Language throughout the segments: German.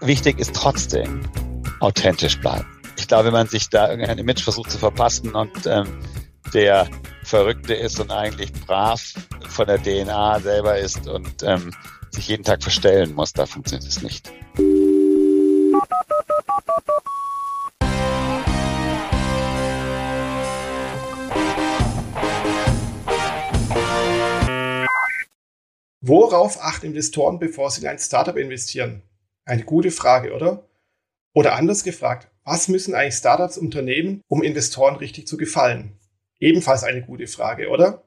wichtig ist trotzdem authentisch bleiben. Ich glaube, wenn man sich da irgendein Image versucht zu verpassen und ähm, der Verrückte ist und eigentlich brav von der DNA selber ist und ähm, sich jeden Tag verstellen muss, da funktioniert es nicht. Worauf achten Investoren, bevor sie in ein Startup investieren? Eine gute Frage, oder? Oder anders gefragt, was müssen eigentlich Startups unternehmen, um Investoren richtig zu gefallen? Ebenfalls eine gute Frage, oder?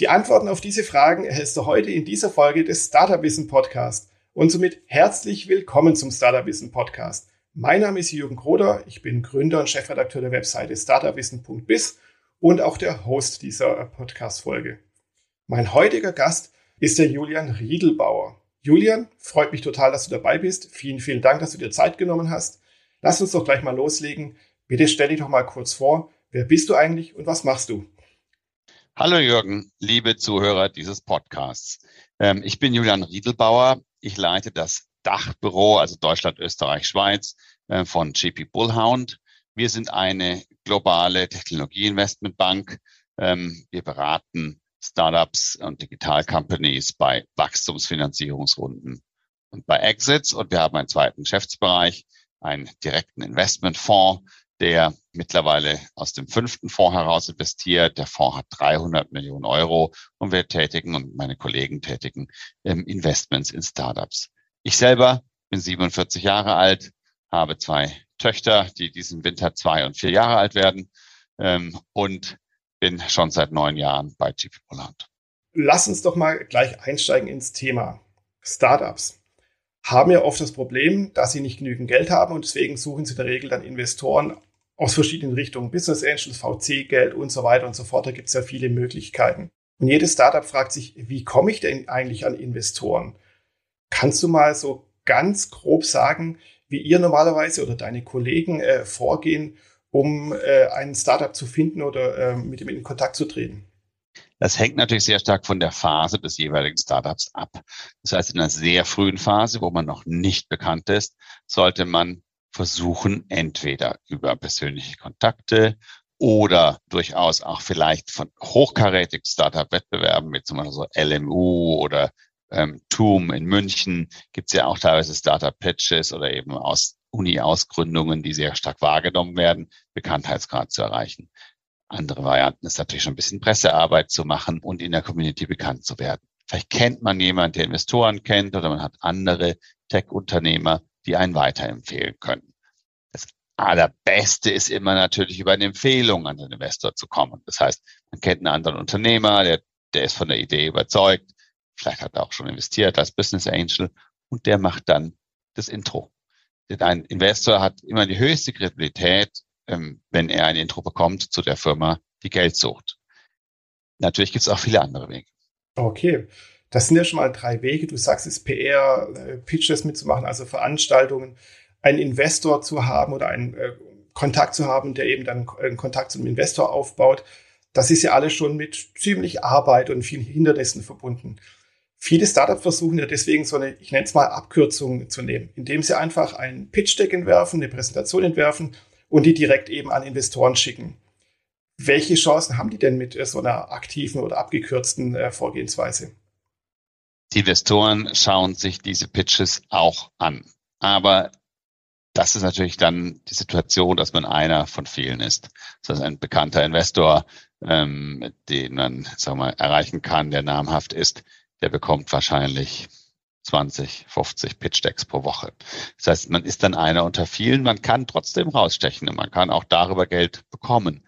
Die Antworten auf diese Fragen erhältst du heute in dieser Folge des Startup Wissen Podcast. Und somit herzlich willkommen zum Startup Wissen Podcast. Mein Name ist Jürgen Kroder, ich bin Gründer und Chefredakteur der Webseite startupwissen.biz und auch der Host dieser Podcast-Folge. Mein heutiger Gast ist der Julian Riedelbauer. Julian, freut mich total, dass du dabei bist. Vielen, vielen Dank, dass du dir Zeit genommen hast. Lass uns doch gleich mal loslegen. Bitte stell dich doch mal kurz vor. Wer bist du eigentlich und was machst du? Hallo Jürgen, liebe Zuhörer dieses Podcasts. Ähm, ich bin Julian Riedelbauer. Ich leite das Dachbüro, also Deutschland, Österreich, Schweiz äh, von GP Bullhound. Wir sind eine globale Technologieinvestmentbank. Ähm, wir beraten Startups und Digital Companies bei Wachstumsfinanzierungsrunden und bei Exits. Und wir haben einen zweiten Geschäftsbereich, einen direkten Investmentfonds, der mittlerweile aus dem fünften Fonds heraus investiert. Der Fonds hat 300 Millionen Euro und wir tätigen und meine Kollegen tätigen Investments in Startups. Ich selber bin 47 Jahre alt, habe zwei Töchter, die diesen Winter zwei und vier Jahre alt werden ähm, und bin schon seit neun Jahren bei GP Poland. Lass uns doch mal gleich einsteigen ins Thema. Startups haben ja oft das Problem, dass sie nicht genügend Geld haben und deswegen suchen sie in der Regel dann Investoren aus verschiedenen Richtungen, Business Angels, VC-Geld und so weiter und so fort. Da gibt es ja viele Möglichkeiten. Und jedes Startup fragt sich, wie komme ich denn eigentlich an Investoren? Kannst du mal so ganz grob sagen, wie ihr normalerweise oder deine Kollegen äh, vorgehen, um äh, ein Startup zu finden oder äh, mit ihm in Kontakt zu treten? Das hängt natürlich sehr stark von der Phase des jeweiligen Startups ab. Das heißt, in einer sehr frühen Phase, wo man noch nicht bekannt ist, sollte man versuchen, entweder über persönliche Kontakte oder durchaus auch vielleicht von hochkarätigen Startup-Wettbewerben, wie zum Beispiel so LMU oder ähm, TUM in München, gibt es ja auch teilweise Startup-Pitches oder eben aus Uni-Ausgründungen, die sehr stark wahrgenommen werden, Bekanntheitsgrad zu erreichen. Andere Varianten ist natürlich schon ein bisschen Pressearbeit zu machen und in der Community bekannt zu werden. Vielleicht kennt man jemanden, der Investoren kennt oder man hat andere Tech-Unternehmer, die einen weiterempfehlen können. Das Allerbeste ist immer natürlich über eine Empfehlung an den Investor zu kommen. Das heißt, man kennt einen anderen Unternehmer, der, der ist von der Idee überzeugt, vielleicht hat er auch schon investiert als Business Angel und der macht dann das Intro. Ein Investor hat immer die höchste Kredibilität, ähm, wenn er ein Intro bekommt zu der Firma, die Geld sucht. Natürlich gibt es auch viele andere Wege. Okay. Das sind ja schon mal drei Wege. Du sagst es PR, äh, Pitches mitzumachen, also Veranstaltungen, einen Investor zu haben oder einen äh, Kontakt zu haben, der eben dann einen Kontakt zum Investor aufbaut. Das ist ja alles schon mit ziemlich Arbeit und vielen Hindernissen verbunden. Viele Startups versuchen ja deswegen so eine, ich nenne es mal Abkürzung zu nehmen, indem sie einfach ein Pitch-Deck entwerfen, eine Präsentation entwerfen und die direkt eben an Investoren schicken. Welche Chancen haben die denn mit so einer aktiven oder abgekürzten äh, Vorgehensweise? Die Investoren schauen sich diese Pitches auch an. Aber das ist natürlich dann die Situation, dass man einer von vielen ist. Das heißt, ein bekannter Investor, ähm, den man sagen wir mal, erreichen kann, der namhaft ist, der bekommt wahrscheinlich 20, 50 Pitch Decks pro Woche. Das heißt, man ist dann einer unter vielen. Man kann trotzdem rausstechen und man kann auch darüber Geld bekommen.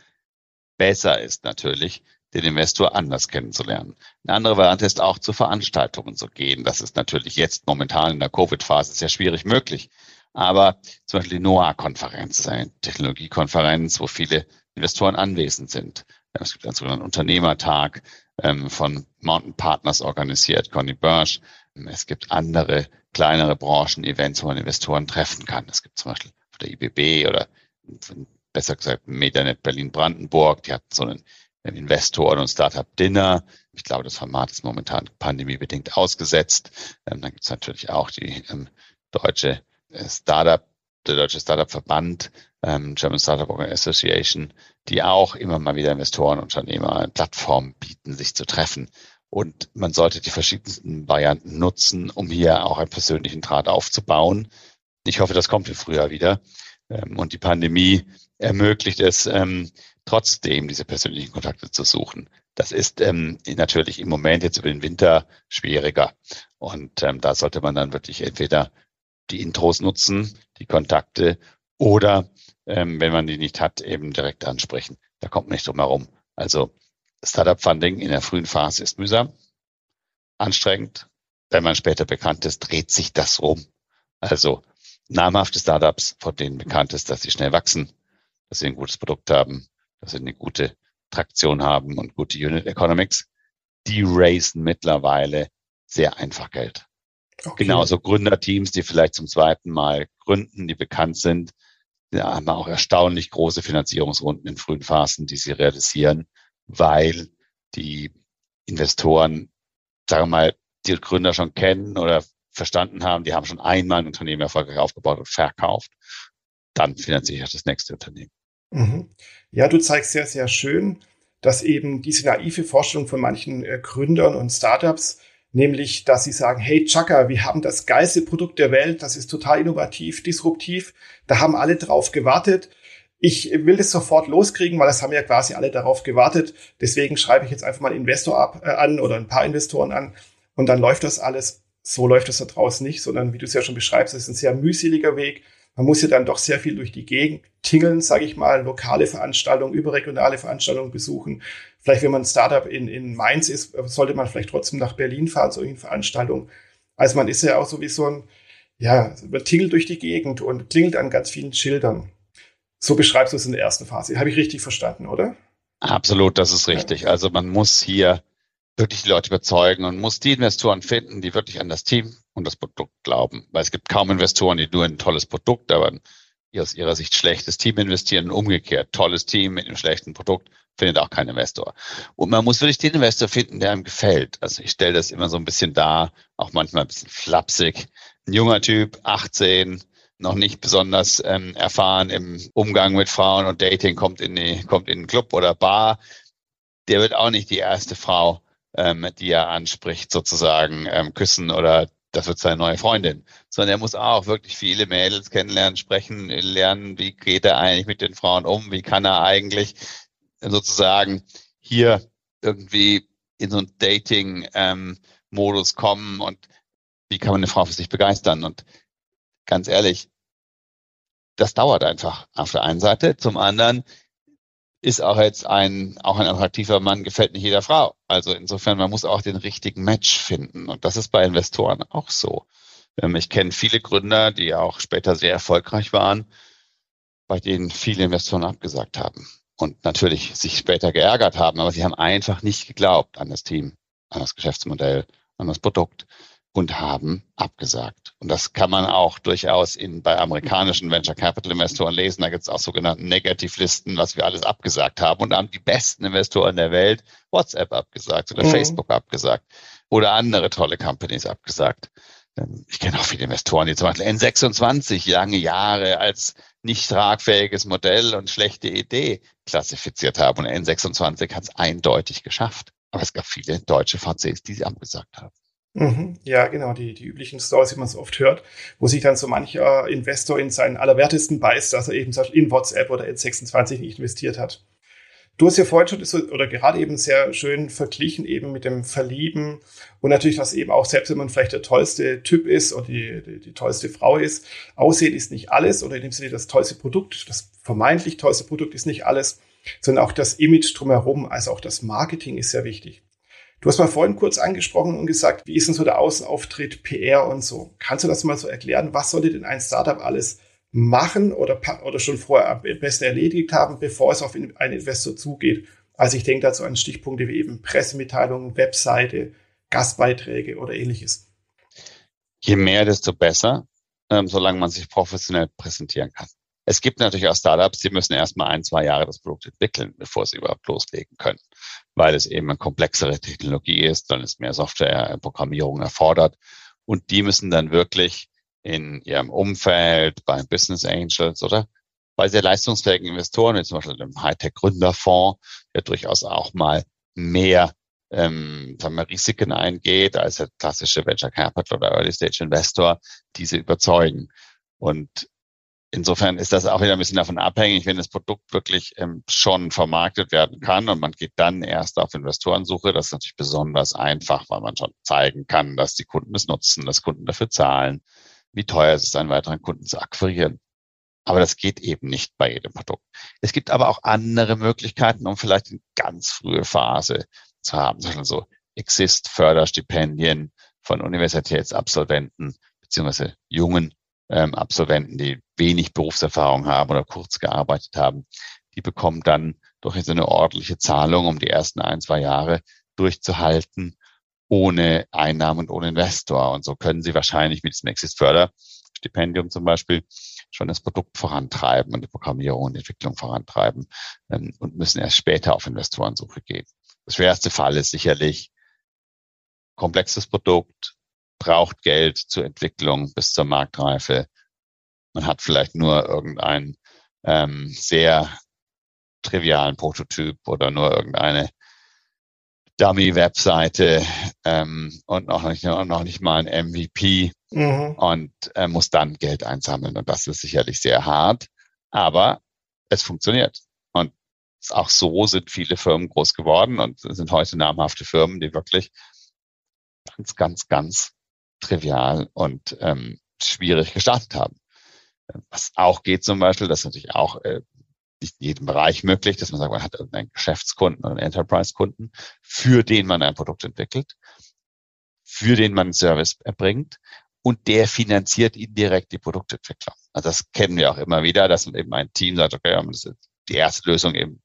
Besser ist natürlich, den Investor anders kennenzulernen. Eine andere Variante ist auch zu Veranstaltungen zu gehen. Das ist natürlich jetzt momentan in der Covid-Phase sehr schwierig möglich. Aber zum Beispiel die NOAA-Konferenz, eine Technologiekonferenz, wo viele Investoren anwesend sind. Es gibt einen sogenannten Unternehmertag ähm, von Mountain Partners organisiert, Conny Bursch. Es gibt andere kleinere Branchen-Events, wo man Investoren treffen kann. Es gibt zum Beispiel von der IBB oder besser gesagt Medianet Berlin-Brandenburg. Die hatten so einen Investoren- und Startup-Dinner. Ich glaube, das Format ist momentan pandemiebedingt ausgesetzt. Ähm, dann gibt es natürlich auch die ähm, deutsche Startup, der Deutsche Startup-Verband, ähm, German Startup Association, die auch immer mal wieder Investoren, Unternehmer Plattformen bieten, sich zu treffen. Und man sollte die verschiedensten Varianten nutzen, um hier auch einen persönlichen Draht aufzubauen. Ich hoffe, das kommt im Frühjahr wieder. Ähm, und die Pandemie ermöglicht es ähm, trotzdem, diese persönlichen Kontakte zu suchen. Das ist ähm, natürlich im Moment jetzt über den Winter schwieriger. Und ähm, da sollte man dann wirklich entweder die Intros nutzen, die Kontakte oder ähm, wenn man die nicht hat, eben direkt ansprechen. Da kommt man nicht drum herum. Also Startup Funding in der frühen Phase ist mühsam, anstrengend. Wenn man später bekannt ist, dreht sich das rum. Also namhafte Startups, von denen bekannt ist, dass sie schnell wachsen, dass sie ein gutes Produkt haben, dass sie eine gute Traktion haben und gute Unit Economics, die raisen mittlerweile sehr einfach Geld. Okay. Genauso Gründerteams, die vielleicht zum zweiten Mal gründen, die bekannt sind, die haben auch erstaunlich große Finanzierungsrunden in frühen Phasen, die sie realisieren, weil die Investoren, sagen wir mal, die Gründer schon kennen oder verstanden haben, die haben schon einmal ein Unternehmen erfolgreich aufgebaut und verkauft, dann finanziere ich das nächste Unternehmen. Mhm. Ja, du zeigst sehr, sehr schön, dass eben diese naive Vorstellung von manchen äh, Gründern und Startups, nämlich, dass sie sagen, hey Chaka, wir haben das geilste Produkt der Welt, das ist total innovativ, disruptiv, da haben alle drauf gewartet. Ich will das sofort loskriegen, weil das haben ja quasi alle darauf gewartet. Deswegen schreibe ich jetzt einfach mal Investor ab, äh, an oder ein paar Investoren an und dann läuft das alles. So läuft das da draußen nicht, sondern wie du es ja schon beschreibst, es ist ein sehr mühseliger Weg. Man muss ja dann doch sehr viel durch die Gegend tingeln, sage ich mal, lokale Veranstaltungen, überregionale Veranstaltungen besuchen. Vielleicht, wenn man ein Startup in, in Mainz ist, sollte man vielleicht trotzdem nach Berlin fahren, solchen Veranstaltungen. Also man ist ja auch so wie so ein, ja, man tingelt durch die Gegend und klingelt an ganz vielen Schildern. So beschreibst du es in der ersten Phase. Habe ich richtig verstanden, oder? Absolut, das ist richtig. Also man muss hier wirklich die Leute überzeugen und muss die Investoren finden, die wirklich an das Team und das Produkt glauben. Weil es gibt kaum Investoren, die nur in ein tolles Produkt, aber aus ihrer Sicht schlechtes Team investieren. Umgekehrt, tolles Team mit einem schlechten Produkt findet auch kein Investor. Und man muss wirklich den Investor finden, der einem gefällt. Also ich stelle das immer so ein bisschen dar, auch manchmal ein bisschen flapsig. Ein junger Typ, 18, noch nicht besonders ähm, erfahren im Umgang mit Frauen und Dating, kommt in, die, kommt in einen Club oder Bar. Der wird auch nicht die erste Frau ähm, die er anspricht, sozusagen ähm, küssen oder das wird seine neue Freundin, sondern er muss auch wirklich viele Mädels kennenlernen, sprechen, lernen, wie geht er eigentlich mit den Frauen um, wie kann er eigentlich sozusagen hier irgendwie in so ein Dating-Modus ähm, kommen und wie kann man eine Frau für sich begeistern. Und ganz ehrlich, das dauert einfach auf der einen Seite. Zum anderen ist auch jetzt ein, auch ein attraktiver Mann, gefällt nicht jeder Frau. Also insofern, man muss auch den richtigen Match finden. Und das ist bei Investoren auch so. Ähm, ich kenne viele Gründer, die auch später sehr erfolgreich waren, bei denen viele Investoren abgesagt haben und natürlich sich später geärgert haben, aber sie haben einfach nicht geglaubt an das Team, an das Geschäftsmodell, an das Produkt und haben abgesagt. Und das kann man auch durchaus in, bei amerikanischen Venture Capital Investoren lesen. Da gibt es auch sogenannte Negativlisten, was wir alles abgesagt haben. Und da haben die besten Investoren der Welt WhatsApp abgesagt oder mhm. Facebook abgesagt oder andere tolle Companies abgesagt. Ähm, ich kenne auch viele Investoren, die zum Beispiel N26 lange Jahre als nicht tragfähiges Modell und schlechte Idee klassifiziert haben. Und N26 hat es eindeutig geschafft. Aber es gab viele deutsche VCs, die sie abgesagt haben. Mhm. Ja, genau, die, die üblichen Stories, die man so oft hört, wo sich dann so mancher Investor in seinen Allerwertesten beißt, dass er eben in WhatsApp oder N26 nicht investiert hat. Du hast ja vorhin schon oder gerade eben sehr schön verglichen eben mit dem Verlieben und natürlich, dass eben auch selbst wenn man vielleicht der tollste Typ ist oder die, die, die tollste Frau ist, Aussehen ist nicht alles oder in dem Sinne das tollste Produkt, das vermeintlich tollste Produkt ist nicht alles, sondern auch das Image drumherum, also auch das Marketing ist sehr wichtig. Du hast mal vorhin kurz angesprochen und gesagt, wie ist denn so der Außenauftritt, PR und so. Kannst du das mal so erklären? Was sollte denn ein Startup alles machen oder, oder schon vorher am besten erledigt haben, bevor es auf einen Investor zugeht? Also ich denke dazu an Stichpunkte wie eben Pressemitteilungen, Webseite, Gastbeiträge oder ähnliches. Je mehr, desto besser, ähm, solange man sich professionell präsentieren kann. Es gibt natürlich auch Startups, die müssen erstmal ein, zwei Jahre das Produkt entwickeln, bevor sie überhaupt loslegen können, weil es eben eine komplexere Technologie ist, dann ist mehr Softwareprogrammierung erfordert und die müssen dann wirklich in ihrem Umfeld, bei Business Angels oder bei sehr leistungsfähigen Investoren, wie zum Beispiel dem Hightech-Gründerfonds, der durchaus auch mal mehr ähm, sagen wir, Risiken eingeht als der klassische Venture Capital oder Early Stage Investor, diese überzeugen. Und insofern ist das auch wieder ein bisschen davon abhängig, wenn das Produkt wirklich ähm, schon vermarktet werden kann und man geht dann erst auf Investorensuche. Das ist natürlich besonders einfach, weil man schon zeigen kann, dass die Kunden es nutzen, dass Kunden dafür zahlen, wie teuer es ist, einen weiteren Kunden zu akquirieren. Aber das geht eben nicht bei jedem Produkt. Es gibt aber auch andere Möglichkeiten, um vielleicht in ganz frühe Phase zu haben. Zum Beispiel so Exist-Förderstipendien von Universitätsabsolventen beziehungsweise jungen ähm, Absolventen, die wenig Berufserfahrung haben oder kurz gearbeitet haben. Die bekommen dann durch so eine ordentliche Zahlung, um die ersten ein, zwei Jahre durchzuhalten, ohne Einnahmen und ohne Investor. Und so können sie wahrscheinlich mit diesem Exist-Förderstipendium zum Beispiel schon das Produkt vorantreiben und die Programmierung und Entwicklung vorantreiben ähm, und müssen erst später auf Investorensuche gehen. Der schwerste Fall ist sicherlich komplexes Produkt, braucht Geld zur Entwicklung bis zur Marktreife. Man hat vielleicht nur irgendeinen ähm, sehr trivialen Prototyp oder nur irgendeine Dummy-Webseite ähm, und noch nicht, noch nicht mal ein MVP mhm. und äh, muss dann Geld einsammeln. Und das ist sicherlich sehr hart, aber es funktioniert. Und auch so sind viele Firmen groß geworden und sind heute namhafte Firmen, die wirklich ganz, ganz, ganz trivial und ähm, schwierig gestartet haben. Was auch geht zum Beispiel, das ist natürlich auch äh, nicht in jedem Bereich möglich, dass man sagt, man hat irgendeinen Geschäftskunden oder einen Enterprise-Kunden, für den man ein Produkt entwickelt, für den man einen Service erbringt und der finanziert indirekt die Produktentwicklung. Also das kennen wir auch immer wieder, dass eben ein Team sagt, okay, die erste Lösung eben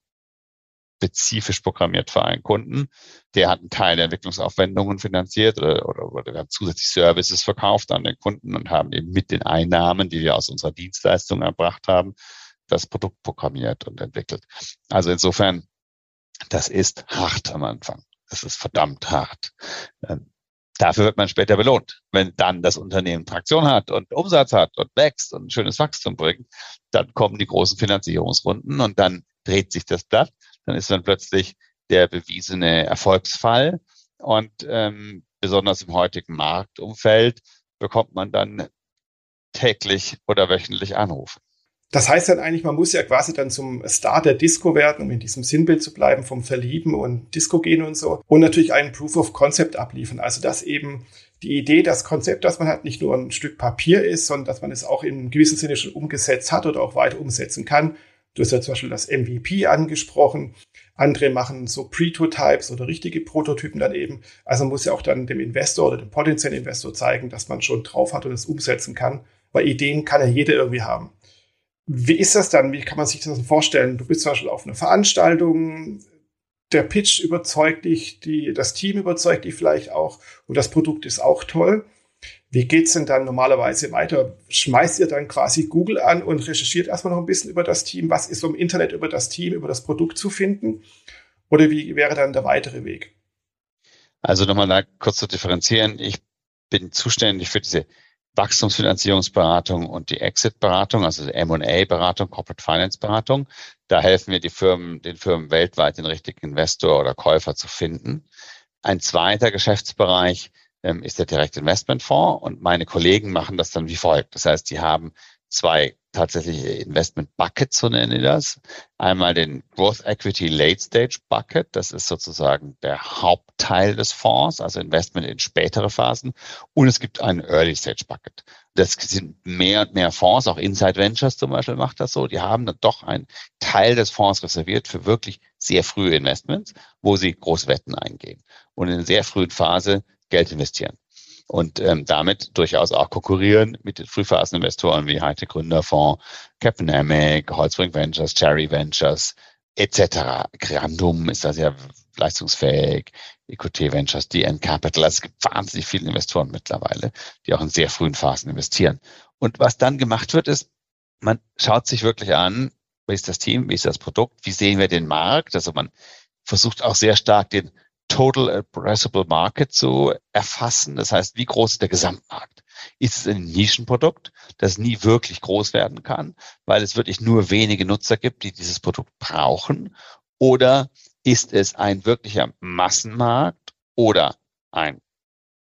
spezifisch programmiert für einen Kunden. Der hat einen Teil der Entwicklungsaufwendungen finanziert oder, oder, oder wir haben zusätzlich Services verkauft an den Kunden und haben eben mit den Einnahmen, die wir aus unserer Dienstleistung erbracht haben, das Produkt programmiert und entwickelt. Also insofern, das ist hart am Anfang. Das ist verdammt hart. Ähm, dafür wird man später belohnt. Wenn dann das Unternehmen Traktion hat und Umsatz hat und wächst und ein schönes Wachstum bringt, dann kommen die großen Finanzierungsrunden und dann dreht sich das Blatt dann ist dann plötzlich der bewiesene Erfolgsfall. Und ähm, besonders im heutigen Marktumfeld bekommt man dann täglich oder wöchentlich Anrufe. Das heißt dann eigentlich, man muss ja quasi dann zum Star der Disco werden, um in diesem Sinnbild zu bleiben, vom Verlieben und Disco gehen und so. Und natürlich einen Proof of Concept abliefern. Also, dass eben die Idee, das Konzept, das man hat, nicht nur ein Stück Papier ist, sondern dass man es auch in gewissem Sinne schon umgesetzt hat oder auch weiter umsetzen kann. Du hast ja zum Beispiel das MVP angesprochen. Andere machen so Prototypes oder richtige Prototypen dann eben. Also man muss ja auch dann dem Investor oder dem potenziellen Investor zeigen, dass man schon drauf hat und es umsetzen kann. Weil Ideen kann ja jeder irgendwie haben. Wie ist das dann? Wie kann man sich das vorstellen? Du bist zum Beispiel auf einer Veranstaltung, der Pitch überzeugt dich, die, das Team überzeugt dich vielleicht auch und das Produkt ist auch toll. Wie geht's denn dann normalerweise weiter? Schmeißt ihr dann quasi Google an und recherchiert erstmal noch ein bisschen über das Team? Was ist so im Internet über das Team, über das Produkt zu finden? Oder wie wäre dann der weitere Weg? Also nochmal da kurz zu differenzieren. Ich bin zuständig für diese Wachstumsfinanzierungsberatung und die Exit-Beratung, also M&A-Beratung, Corporate Finance-Beratung. Da helfen wir die Firmen, den Firmen weltweit den richtigen Investor oder Käufer zu finden. Ein zweiter Geschäftsbereich ähm, ist der Direct Investment Fonds und meine Kollegen machen das dann wie folgt. Das heißt, die haben zwei tatsächliche Investment Buckets, so nennen die das. Einmal den Growth Equity Late Stage Bucket, das ist sozusagen der Hauptteil des Fonds, also Investment in spätere Phasen. Und es gibt einen Early Stage Bucket. Das sind mehr und mehr Fonds, auch Inside Ventures zum Beispiel macht das so. Die haben dann doch einen Teil des Fonds reserviert für wirklich sehr frühe Investments, wo sie große Wetten eingehen. Und in sehr frühen Phase Geld investieren. Und ähm, damit durchaus auch konkurrieren mit den Frühphaseninvestoren wie Hightech Gründerfonds, Capnamic, Holzbrink Ventures, Cherry Ventures etc. Grandum ist da sehr leistungsfähig, EQT Ventures, DN Capital. Also es gibt wahnsinnig viele Investoren mittlerweile, die auch in sehr frühen Phasen investieren. Und was dann gemacht wird, ist, man schaut sich wirklich an, wie ist das Team, wie ist das Produkt, wie sehen wir den Markt. Also man versucht auch sehr stark den Total Addressable Market zu erfassen. Das heißt, wie groß ist der Gesamtmarkt? Ist es ein Nischenprodukt, das nie wirklich groß werden kann, weil es wirklich nur wenige Nutzer gibt, die dieses Produkt brauchen? Oder ist es ein wirklicher Massenmarkt oder ein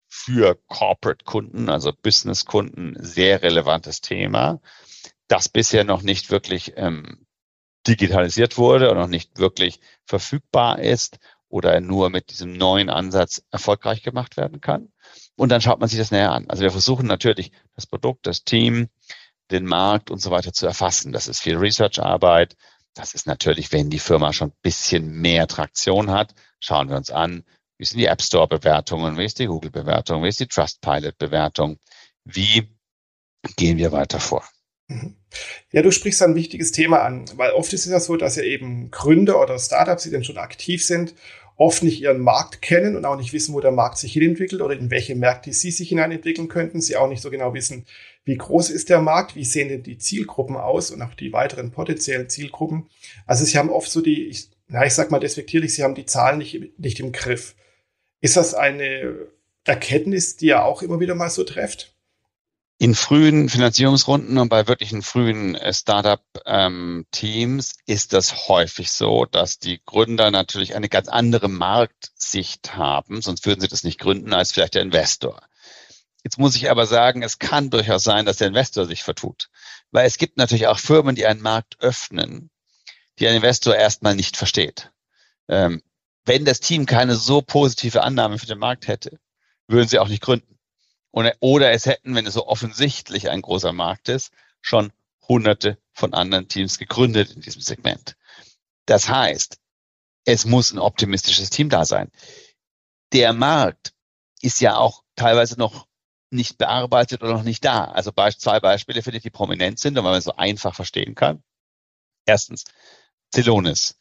für Corporate-Kunden, also Business-Kunden, sehr relevantes Thema, das bisher noch nicht wirklich ähm, digitalisiert wurde und noch nicht wirklich verfügbar ist oder nur mit diesem neuen Ansatz erfolgreich gemacht werden kann. Und dann schaut man sich das näher an. Also wir versuchen natürlich das Produkt, das Team, den Markt und so weiter zu erfassen. Das ist viel Research-Arbeit. Das ist natürlich, wenn die Firma schon ein bisschen mehr Traktion hat, schauen wir uns an, wie sind die App Store Bewertungen? Wie ist die Google Bewertung? Wie ist die Trustpilot Bewertung? Wie gehen wir weiter vor? Mhm. Ja, du sprichst ein wichtiges Thema an, weil oft ist es ja so, dass ja eben Gründer oder Startups, die dann schon aktiv sind, oft nicht ihren Markt kennen und auch nicht wissen, wo der Markt sich hinentwickelt oder in welche Märkte sie sich hineinentwickeln könnten. Sie auch nicht so genau wissen, wie groß ist der Markt, wie sehen denn die Zielgruppen aus und auch die weiteren potenziellen Zielgruppen. Also sie haben oft so die, ich, na, ich sag mal despektierlich, sie haben die Zahlen nicht, nicht im Griff. Ist das eine Erkenntnis, die ihr auch immer wieder mal so trefft? In frühen Finanzierungsrunden und bei wirklichen frühen äh, Startup-Teams ähm, ist das häufig so, dass die Gründer natürlich eine ganz andere Marktsicht haben, sonst würden sie das nicht gründen als vielleicht der Investor. Jetzt muss ich aber sagen, es kann durchaus sein, dass der Investor sich vertut, weil es gibt natürlich auch Firmen, die einen Markt öffnen, die ein Investor erstmal nicht versteht. Ähm, wenn das Team keine so positive Annahme für den Markt hätte, würden sie auch nicht gründen. Oder es hätten, wenn es so offensichtlich ein großer Markt ist, schon hunderte von anderen Teams gegründet in diesem Segment. Das heißt, es muss ein optimistisches Team da sein. Der Markt ist ja auch teilweise noch nicht bearbeitet oder noch nicht da. Also zwei Beispiele, finde ich, die prominent sind und man so einfach verstehen kann. Erstens, Celonis.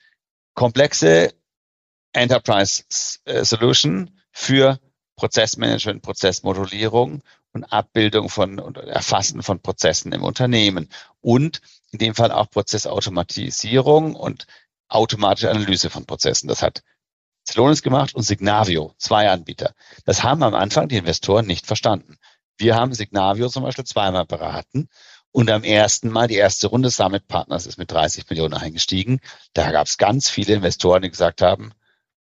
Komplexe Enterprise äh, Solution für Prozessmanagement, Prozessmodulierung und Abbildung von und Erfassen von Prozessen im Unternehmen und in dem Fall auch Prozessautomatisierung und automatische Analyse von Prozessen. Das hat Celonis gemacht und Signavio, zwei Anbieter. Das haben am Anfang die Investoren nicht verstanden. Wir haben Signavio zum Beispiel zweimal beraten und am ersten Mal, die erste Runde Summit Partners ist mit 30 Millionen eingestiegen. Da gab es ganz viele Investoren, die gesagt haben,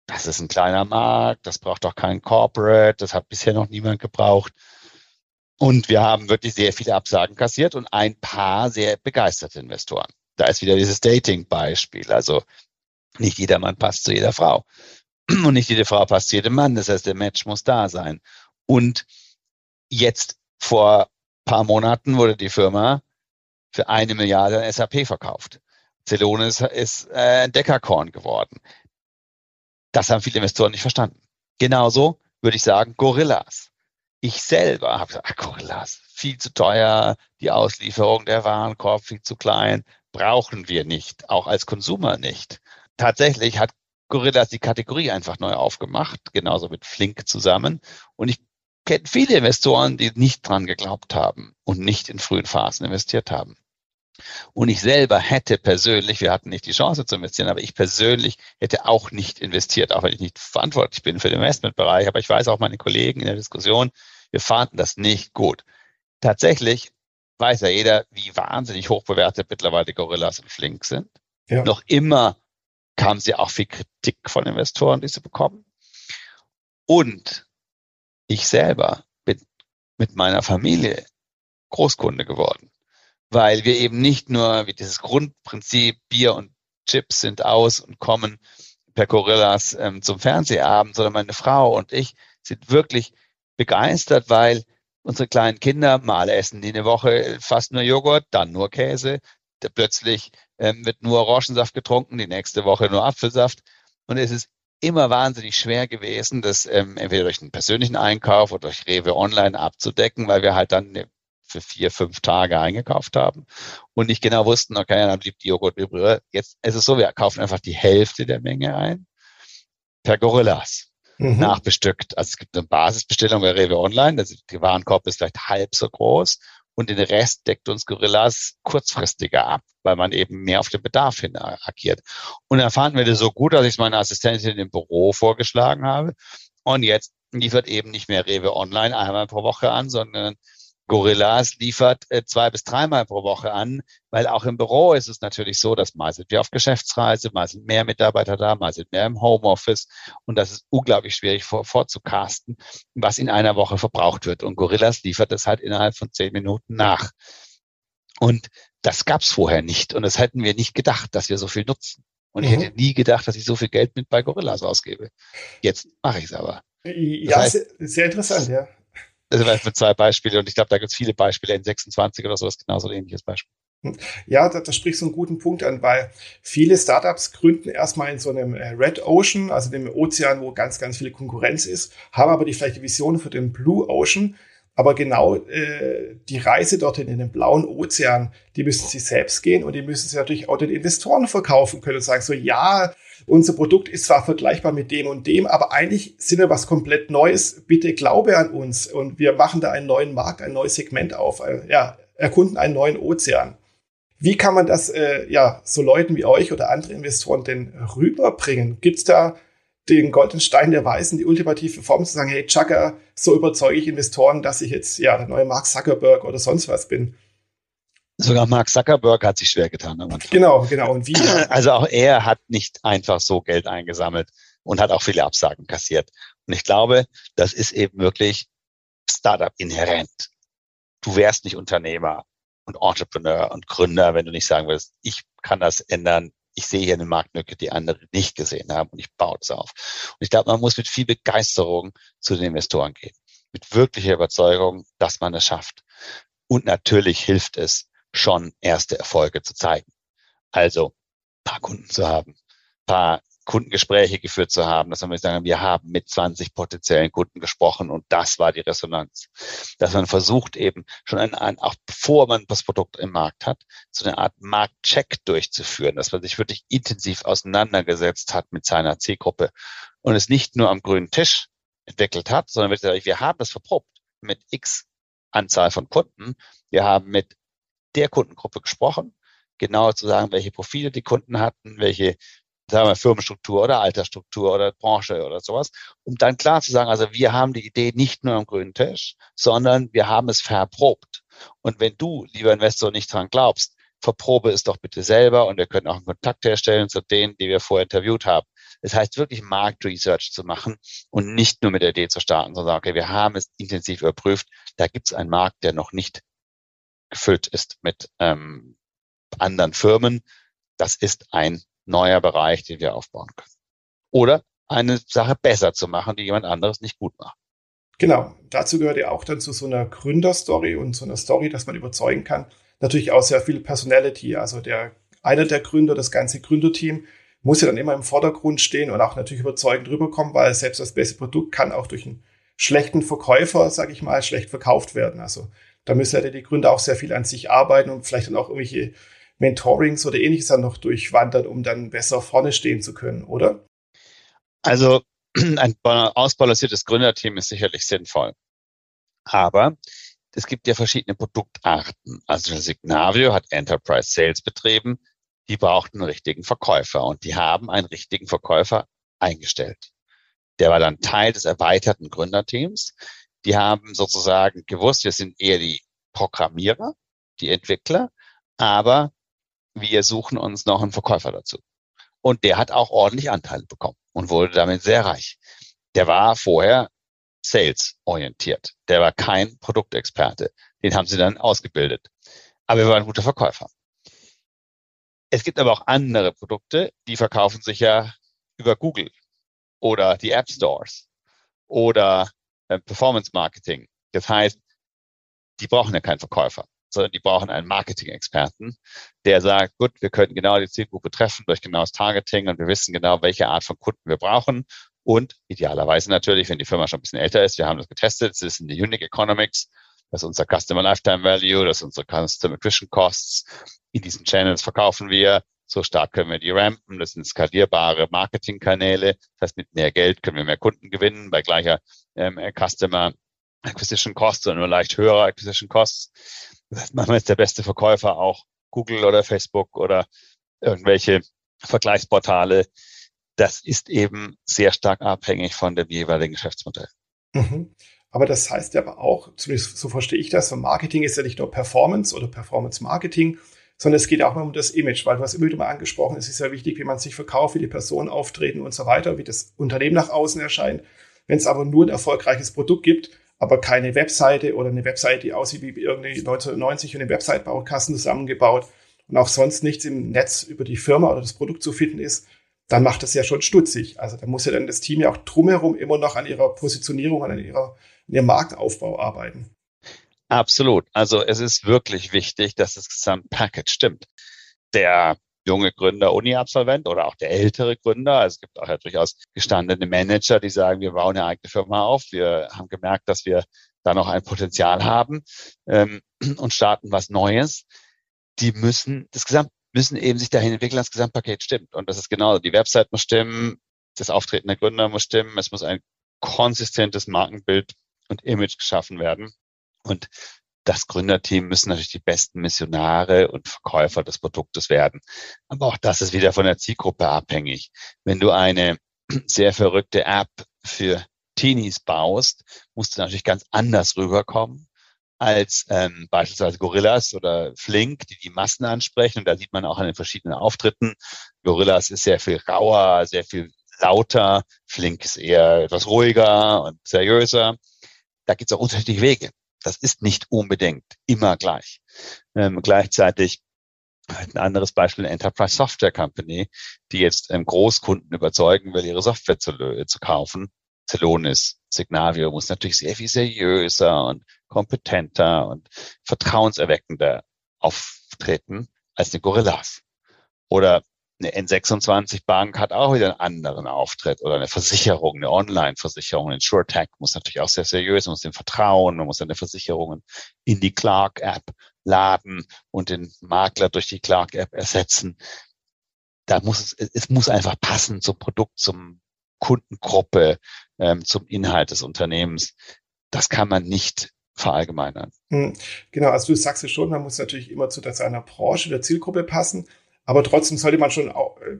das ist ein kleiner Markt, das braucht doch kein Corporate, das hat bisher noch niemand gebraucht. Und wir haben wirklich sehr viele Absagen kassiert und ein paar sehr begeisterte Investoren. Da ist wieder dieses Dating-Beispiel. Also nicht jeder Mann passt zu jeder Frau. Und nicht jede Frau passt zu jedem Mann. Das heißt, der Match muss da sein. Und jetzt vor paar Monaten wurde die Firma für eine Milliarde an SAP verkauft. Celonis ist äh, ein Deckerkorn geworden. Das haben viele Investoren nicht verstanden. Genauso würde ich sagen, Gorillas. Ich selber habe gesagt, ach, Gorillas, viel zu teuer, die Auslieferung der Warenkorb viel zu klein, brauchen wir nicht, auch als Konsumer nicht. Tatsächlich hat Gorillas die Kategorie einfach neu aufgemacht, genauso mit Flink zusammen. Und ich kenne viele Investoren, die nicht dran geglaubt haben und nicht in frühen Phasen investiert haben. Und ich selber hätte persönlich, wir hatten nicht die Chance zu investieren, aber ich persönlich hätte auch nicht investiert, auch wenn ich nicht verantwortlich bin für den Investmentbereich. Aber ich weiß auch meine Kollegen in der Diskussion, wir fanden das nicht gut. Tatsächlich weiß ja jeder, wie wahnsinnig hoch bewertet mittlerweile Gorillas und Flink sind. Ja. Noch immer kam sie auch viel Kritik von Investoren, die sie bekommen. Und ich selber bin mit meiner Familie Großkunde geworden weil wir eben nicht nur wie dieses Grundprinzip Bier und Chips sind aus und kommen per Gorillas ähm, zum Fernsehabend, sondern meine Frau und ich sind wirklich begeistert, weil unsere kleinen Kinder mal essen die eine Woche fast nur Joghurt, dann nur Käse, plötzlich ähm, wird nur Orangensaft getrunken, die nächste Woche nur Apfelsaft. Und es ist immer wahnsinnig schwer gewesen, das ähm, entweder durch einen persönlichen Einkauf oder durch Rewe Online abzudecken, weil wir halt dann eine für vier, fünf Tage eingekauft haben und nicht genau wussten, okay, dann blieb die Joghurt übrig. Jetzt ist es so, wir kaufen einfach die Hälfte der Menge ein per Gorillas. Mhm. Nachbestückt. Also es gibt eine Basisbestellung bei Rewe Online, ist, die Warenkorb ist vielleicht halb so groß und den Rest deckt uns Gorillas kurzfristiger ab, weil man eben mehr auf den Bedarf hin agiert. Und dann fanden wir das so gut, dass ich es meiner Assistentin im Büro vorgeschlagen habe. Und jetzt liefert eben nicht mehr Rewe Online einmal pro Woche an, sondern Gorillas liefert äh, zwei bis dreimal pro Woche an, weil auch im Büro ist es natürlich so, dass mal sind wir auf Geschäftsreise, mal sind mehr Mitarbeiter da, mal sind mehr im Homeoffice und das ist unglaublich schwierig vor, vorzucasten, was in einer Woche verbraucht wird. Und Gorillas liefert das halt innerhalb von zehn Minuten nach. Und das gab's vorher nicht und das hätten wir nicht gedacht, dass wir so viel nutzen. Und mhm. ich hätte nie gedacht, dass ich so viel Geld mit bei Gorillas ausgebe. Jetzt mache ich es aber. Ja, das heißt, sehr interessant, ja. Das sind für zwei Beispiele und ich glaube, da gibt es viele Beispiele in 26 oder sowas, genauso ein ähnliches Beispiel. Ja, da, da sprichst du einen guten Punkt an, weil viele Startups gründen erstmal in so einem äh, Red Ocean, also dem Ozean, wo ganz, ganz viel Konkurrenz ist, haben aber die vielleicht die Vision für den Blue Ocean, aber genau äh, die Reise dorthin in den blauen Ozean, die müssen sie selbst gehen und die müssen sie natürlich auch den Investoren verkaufen können und sagen so, ja, unser Produkt ist zwar vergleichbar mit dem und dem, aber eigentlich sind wir was komplett Neues. Bitte glaube an uns und wir machen da einen neuen Markt, ein neues Segment auf. Äh, ja, erkunden einen neuen Ozean. Wie kann man das äh, ja so Leuten wie euch oder andere Investoren denn rüberbringen? Gibt es da den goldenen Stein der Weisen, die ultimative Form zu sagen, hey Chaka, so überzeuge ich Investoren, dass ich jetzt ja der neue Mark Zuckerberg oder sonst was bin. Sogar Mark Zuckerberg hat sich schwer getan. Genau, genau. Und wie? Also auch er hat nicht einfach so Geld eingesammelt und hat auch viele Absagen kassiert. Und ich glaube, das ist eben wirklich Startup inhärent. Du wärst nicht Unternehmer und Entrepreneur und Gründer, wenn du nicht sagen würdest, ich kann das ändern, ich sehe hier eine Marktlücke, die andere nicht gesehen haben und ich baue das auf. Und ich glaube, man muss mit viel Begeisterung zu den Investoren gehen. Mit wirklicher Überzeugung, dass man es schafft. Und natürlich hilft es schon, erste Erfolge zu zeigen. Also paar Kunden zu haben, paar Kundengespräche geführt zu haben, dass man sagen, wir haben mit 20 potenziellen Kunden gesprochen und das war die Resonanz. Dass man versucht eben schon ein, ein, auch bevor man das Produkt im Markt hat, so eine Art Marktcheck durchzuführen, dass man sich wirklich intensiv auseinandergesetzt hat mit seiner Zielgruppe und es nicht nur am grünen Tisch entwickelt hat, sondern wir haben das verprobt mit X Anzahl von Kunden. Wir haben mit der Kundengruppe gesprochen, genauer zu sagen, welche Profile die Kunden hatten, welche sagen wir, Firmenstruktur oder Altersstruktur oder Branche oder sowas, um dann klar zu sagen, also wir haben die Idee nicht nur am grünen Tisch, sondern wir haben es verprobt. Und wenn du, lieber Investor, nicht dran glaubst, verprobe es doch bitte selber und wir können auch einen Kontakt herstellen zu denen, die wir vorher interviewt haben. Das heißt, wirklich Marktresearch zu machen und nicht nur mit der Idee zu starten, sondern okay, wir haben es intensiv überprüft. Da gibt es einen Markt, der noch nicht gefüllt ist mit ähm, anderen Firmen. Das ist ein neuer Bereich, den wir aufbauen können. Oder eine Sache besser zu machen, die jemand anderes nicht gut macht. Genau, dazu gehört ja auch dann zu so einer Gründerstory und so einer Story, dass man überzeugen kann. Natürlich auch sehr viel Personality. Also der einer der Gründer, das ganze Gründerteam, muss ja dann immer im Vordergrund stehen und auch natürlich überzeugend rüberkommen, weil selbst das beste Produkt kann auch durch einen schlechten Verkäufer, sage ich mal, schlecht verkauft werden. Also da müssen ja die Gründer auch sehr viel an sich arbeiten und vielleicht dann auch irgendwelche Mentorings oder ähnliches dann noch durchwandern, um dann besser vorne stehen zu können, oder? Also ein ausbalanciertes Gründerteam ist sicherlich sinnvoll. Aber es gibt ja verschiedene Produktarten. Also Signavio hat Enterprise Sales betrieben. Die brauchten einen richtigen Verkäufer und die haben einen richtigen Verkäufer eingestellt. Der war dann Teil des erweiterten Gründerteams. Die haben sozusagen gewusst, wir sind eher die Programmierer, die Entwickler, aber wir suchen uns noch einen Verkäufer dazu. Und der hat auch ordentlich Anteile bekommen und wurde damit sehr reich. Der war vorher Sales orientiert. Der war kein Produktexperte. Den haben sie dann ausgebildet. Aber er war ein guter Verkäufer. Es gibt aber auch andere Produkte, die verkaufen sich ja über Google oder die App Stores oder äh, Performance Marketing. Das heißt, die brauchen ja keinen Verkäufer sondern die brauchen einen Marketing-Experten, der sagt, gut, wir können genau die Zielgruppe treffen durch genaues Targeting und wir wissen genau, welche Art von Kunden wir brauchen. Und idealerweise natürlich, wenn die Firma schon ein bisschen älter ist, wir haben das getestet, das sind die Unique Economics, das ist unser Customer Lifetime Value, das sind unsere Customer Acquisition Costs. In diesen Channels verkaufen wir, so stark können wir die rampen, das sind skalierbare Marketingkanäle, das heißt, mit mehr Geld können wir mehr Kunden gewinnen, bei gleicher ähm, Customer Acquisition Costs oder nur leicht höherer Acquisition Costs. Das manchmal ist der beste Verkäufer auch Google oder Facebook oder irgendwelche Vergleichsportale. Das ist eben sehr stark abhängig von dem jeweiligen Geschäftsmodell. Mhm. Aber das heißt ja aber auch, zumindest so verstehe ich das, Marketing ist ja nicht nur Performance oder Performance Marketing, sondern es geht auch mal um das Image, weil du hast immer wieder mal angesprochen, es ist ja wichtig, wie man sich verkauft, wie die Personen auftreten und so weiter, wie das Unternehmen nach außen erscheint. Wenn es aber nur ein erfolgreiches Produkt gibt, aber keine Webseite oder eine Webseite, die aussieht wie irgendwie 1990 und im Website-Baukasten zusammengebaut und auch sonst nichts im Netz über die Firma oder das Produkt zu finden ist, dann macht das ja schon stutzig. Also da muss ja dann das Team ja auch drumherum immer noch an ihrer Positionierung, an ihrer, an ihrem Marktaufbau arbeiten. Absolut. Also es ist wirklich wichtig, dass das Gesamtpackage stimmt. Der junge Gründer, Uni-Absolvent oder auch der ältere Gründer. Also es gibt auch ja durchaus gestandene Manager, die sagen, wir bauen eine eigene Firma auf. Wir haben gemerkt, dass wir da noch ein Potenzial haben ähm, und starten was Neues. Die müssen, das Gesamt müssen eben sich dahin entwickeln, das Gesamtpaket stimmt. Und das ist genau, die Website muss stimmen, das Auftreten der Gründer muss stimmen, es muss ein konsistentes Markenbild und Image geschaffen werden. Und das Gründerteam müssen natürlich die besten Missionare und Verkäufer des Produktes werden. Aber auch das ist wieder von der Zielgruppe abhängig. Wenn du eine sehr verrückte App für Teenies baust, musst du natürlich ganz anders rüberkommen als ähm, beispielsweise Gorillas oder Flink, die die Massen ansprechen. Und da sieht man auch an den verschiedenen Auftritten. Gorillas ist sehr viel rauer, sehr viel lauter. Flink ist eher etwas ruhiger und seriöser. Da gibt es auch unterschiedliche Wege. Das ist nicht unbedingt immer gleich. Ähm, gleichzeitig ein anderes Beispiel, eine Enterprise Software Company, die jetzt ähm, Großkunden überzeugen will, ihre Software zu, zu kaufen. Celonis, Signavio muss natürlich sehr viel seriöser und kompetenter und vertrauenserweckender auftreten als eine Gorillas. Oder eine N26-Bank hat auch wieder einen anderen Auftritt oder eine Versicherung, eine Online-Versicherung, ein SureTech muss natürlich auch sehr seriös, man muss dem vertrauen, man muss seine Versicherungen in die Clark-App laden und den Makler durch die Clark-App ersetzen. Da muss es, es muss einfach passen zum Produkt, zum Kundengruppe, ähm, zum Inhalt des Unternehmens. Das kann man nicht verallgemeinern. Hm, genau, also du sagst es schon, man muss natürlich immer zu seiner Branche, der Zielgruppe passen. Aber trotzdem sollte man schon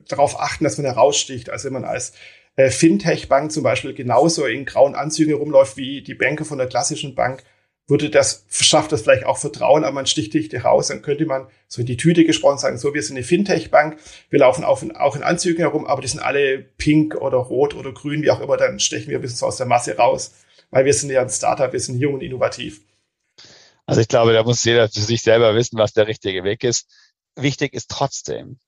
darauf achten, dass man heraussticht. Also wenn man als äh, Fintech-Bank zum Beispiel genauso in grauen Anzügen rumläuft wie die Banker von der klassischen Bank, würde das, schafft das vielleicht auch Vertrauen, aber man sticht nicht heraus, dann könnte man so in die Tüte gesprochen sagen, so, wir sind eine Fintech-Bank, wir laufen auch in, auch in Anzügen herum, aber die sind alle pink oder rot oder grün, wie auch immer, dann stechen wir ein bisschen so aus der Masse raus, weil wir sind ja ein Startup, wir sind jung und innovativ. Also ich glaube, da muss jeder für sich selber wissen, was der richtige Weg ist wichtig ist trotzdem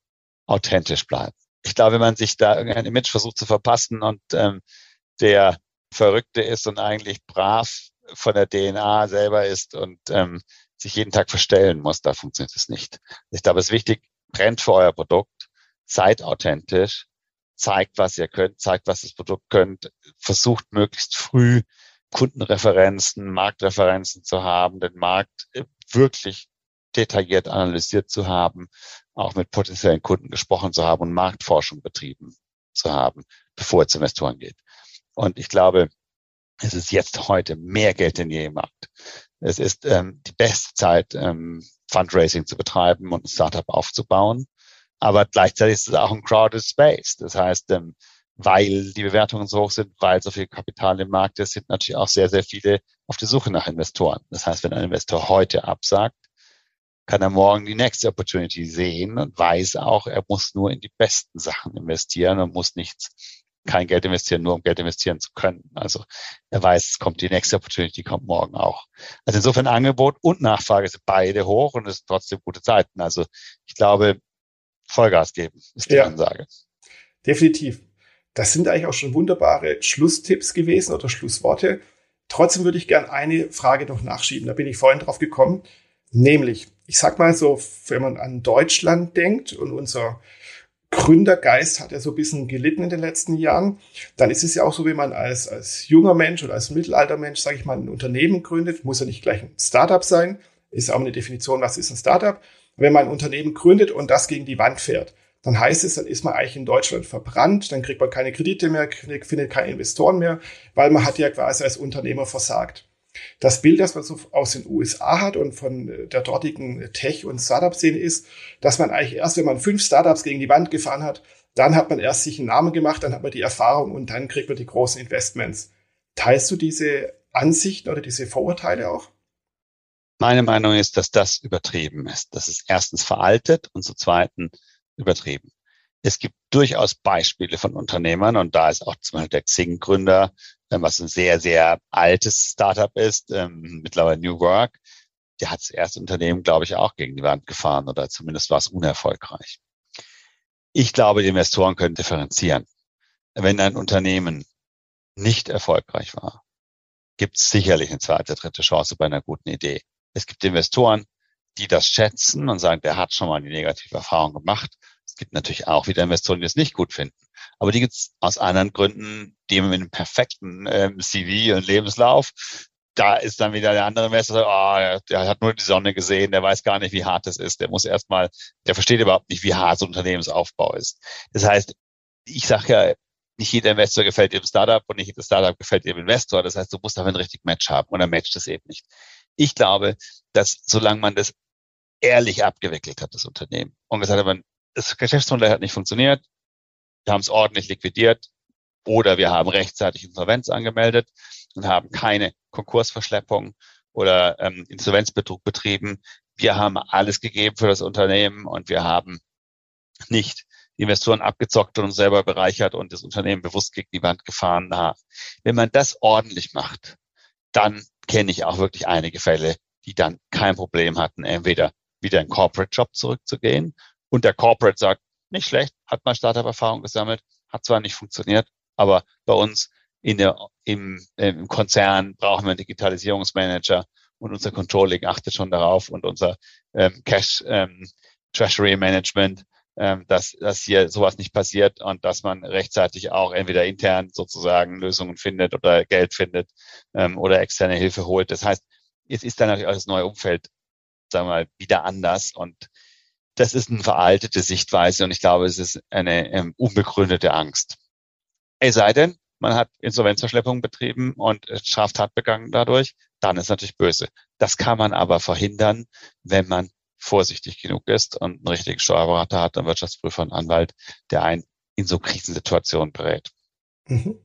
authentisch bleiben. Ich glaube, wenn man sich da irgendein Image versucht zu verpassen und ähm, der Verrückte ist und eigentlich brav von der DNA selber ist und ähm, sich jeden Tag verstellen muss, da funktioniert es nicht. Ich glaube, es ist wichtig, brennt für euer Produkt, seid authentisch, zeigt, was ihr könnt, zeigt, was das Produkt könnt, versucht möglichst früh Kundenreferenzen, Marktreferenzen zu haben, den Markt äh, wirklich detailliert analysiert zu haben, auch mit potenziellen Kunden gesprochen zu haben und Marktforschung betrieben zu haben, bevor es zu Investoren geht. Und ich glaube, es ist jetzt heute mehr Geld denn je im Markt. Es ist ähm, die beste Zeit, ähm, Fundraising zu betreiben und ein Startup aufzubauen. Aber gleichzeitig ist es auch ein crowded space. Das heißt, ähm, weil die Bewertungen so hoch sind, weil so viel Kapital im Markt ist, sind natürlich auch sehr, sehr viele auf der Suche nach Investoren. Das heißt, wenn ein Investor heute absagt, kann er morgen die nächste Opportunity sehen und weiß auch, er muss nur in die besten Sachen investieren und muss nichts, kein Geld investieren, nur um Geld investieren zu können. Also er weiß, es kommt die nächste Opportunity, kommt morgen auch. Also insofern Angebot und Nachfrage sind beide hoch und es sind trotzdem gute Zeiten. Also ich glaube, Vollgas geben ist die ja, Ansage. Definitiv. Das sind eigentlich auch schon wunderbare Schlusstipps gewesen oder Schlussworte. Trotzdem würde ich gerne eine Frage noch nachschieben. Da bin ich vorhin drauf gekommen. Nämlich, ich sag mal so, wenn man an Deutschland denkt und unser Gründergeist hat ja so ein bisschen gelitten in den letzten Jahren, dann ist es ja auch so, wenn man als, als junger Mensch oder als Mittelaltermensch, sage ich mal, ein Unternehmen gründet, muss ja nicht gleich ein Startup sein, ist auch eine Definition, was ist ein Startup. Wenn man ein Unternehmen gründet und das gegen die Wand fährt, dann heißt es, dann ist man eigentlich in Deutschland verbrannt, dann kriegt man keine Kredite mehr, findet keine Investoren mehr, weil man hat ja quasi als Unternehmer versagt. Das Bild, das man so aus den USA hat und von äh, der dortigen Tech- und Startup-Szene ist, dass man eigentlich erst, wenn man fünf Startups gegen die Wand gefahren hat, dann hat man erst sich einen Namen gemacht, dann hat man die Erfahrung und dann kriegt man die großen Investments. Teilst du diese Ansichten oder diese Vorurteile auch? Meine Meinung ist, dass das übertrieben ist. Das ist erstens veraltet und zum Zweiten übertrieben. Es gibt durchaus Beispiele von Unternehmern und da ist auch zum Beispiel der Xing-Gründer, was ein sehr, sehr altes Startup ist, ähm, mittlerweile New Work. Der hat das erste Unternehmen, glaube ich, auch gegen die Wand gefahren oder zumindest war es unerfolgreich. Ich glaube, die Investoren können differenzieren. Wenn ein Unternehmen nicht erfolgreich war, gibt es sicherlich eine zweite, dritte Chance bei einer guten Idee. Es gibt Investoren, die das schätzen und sagen, der hat schon mal die negative Erfahrung gemacht. Es gibt natürlich auch wieder Investoren, die es nicht gut finden. Aber die gibt es aus anderen Gründen, die mit einem perfekten ähm, CV und Lebenslauf. Da ist dann wieder der andere Investor, oh, der, hat nur die Sonne gesehen, der weiß gar nicht, wie hart es ist. Der muss erstmal, der versteht überhaupt nicht, wie hart so Unternehmensaufbau ist. Das heißt, ich sage ja, nicht jeder Investor gefällt dem Startup und nicht jedes Startup gefällt dem Investor. Das heißt, du musst aber ein richtig Match haben und er matcht es eben nicht. Ich glaube, dass solange man das ehrlich abgewickelt hat, das Unternehmen, und gesagt hat, man, das Geschäftsmodell hat nicht funktioniert, wir haben es ordentlich liquidiert oder wir haben rechtzeitig Insolvenz angemeldet und haben keine Konkursverschleppung oder ähm, Insolvenzbetrug betrieben. Wir haben alles gegeben für das Unternehmen und wir haben nicht Investoren abgezockt und uns selber bereichert und das Unternehmen bewusst gegen die Wand gefahren. Na, wenn man das ordentlich macht, dann kenne ich auch wirklich einige Fälle, die dann kein Problem hatten, entweder wieder in Corporate Job zurückzugehen und der Corporate sagt, nicht schlecht, hat mal Startup-Erfahrung gesammelt, hat zwar nicht funktioniert, aber bei uns in der, im, im Konzern brauchen wir einen Digitalisierungsmanager und unser Controlling achtet schon darauf und unser ähm, Cash ähm, Treasury Management, ähm, dass, dass hier sowas nicht passiert und dass man rechtzeitig auch entweder intern sozusagen Lösungen findet oder Geld findet ähm, oder externe Hilfe holt. Das heißt, es ist dann natürlich auch das neue Umfeld, sagen wir mal, wieder anders und das ist eine veraltete Sichtweise und ich glaube, es ist eine ähm, unbegründete Angst. Es sei denn, man hat Insolvenzverschleppung betrieben und Straftat begangen dadurch, dann ist natürlich böse. Das kann man aber verhindern, wenn man vorsichtig genug ist und einen richtigen Steuerberater hat, einen Wirtschaftsprüfer, einen Anwalt, der einen in so Krisensituationen berät. Mhm.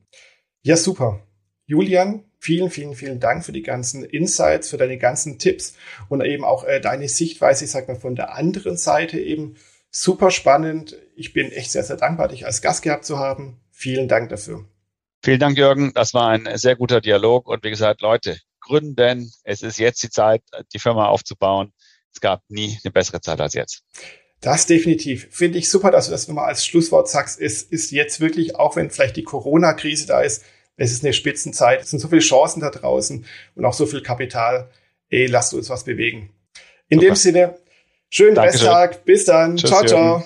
Ja, super. Julian, vielen, vielen, vielen Dank für die ganzen Insights, für deine ganzen Tipps und eben auch äh, deine Sichtweise, ich sag mal, von der anderen Seite eben super spannend. Ich bin echt sehr, sehr dankbar, dich als Gast gehabt zu haben. Vielen Dank dafür. Vielen Dank, Jürgen. Das war ein sehr guter Dialog. Und wie gesagt, Leute, gründen. Es ist jetzt die Zeit, die Firma aufzubauen. Es gab nie eine bessere Zeit als jetzt. Das definitiv. Finde ich super, dass du das nochmal als Schlusswort sagst. Es ist jetzt wirklich, auch wenn vielleicht die Corona-Krise da ist, es ist eine Spitzenzeit. Es sind so viele Chancen da draußen und auch so viel Kapital. Ey, lasst uns was bewegen. In Super. dem Sinne, schönen Dankeschön. Resttag. Bis dann. Tschüss, ciao, ciao.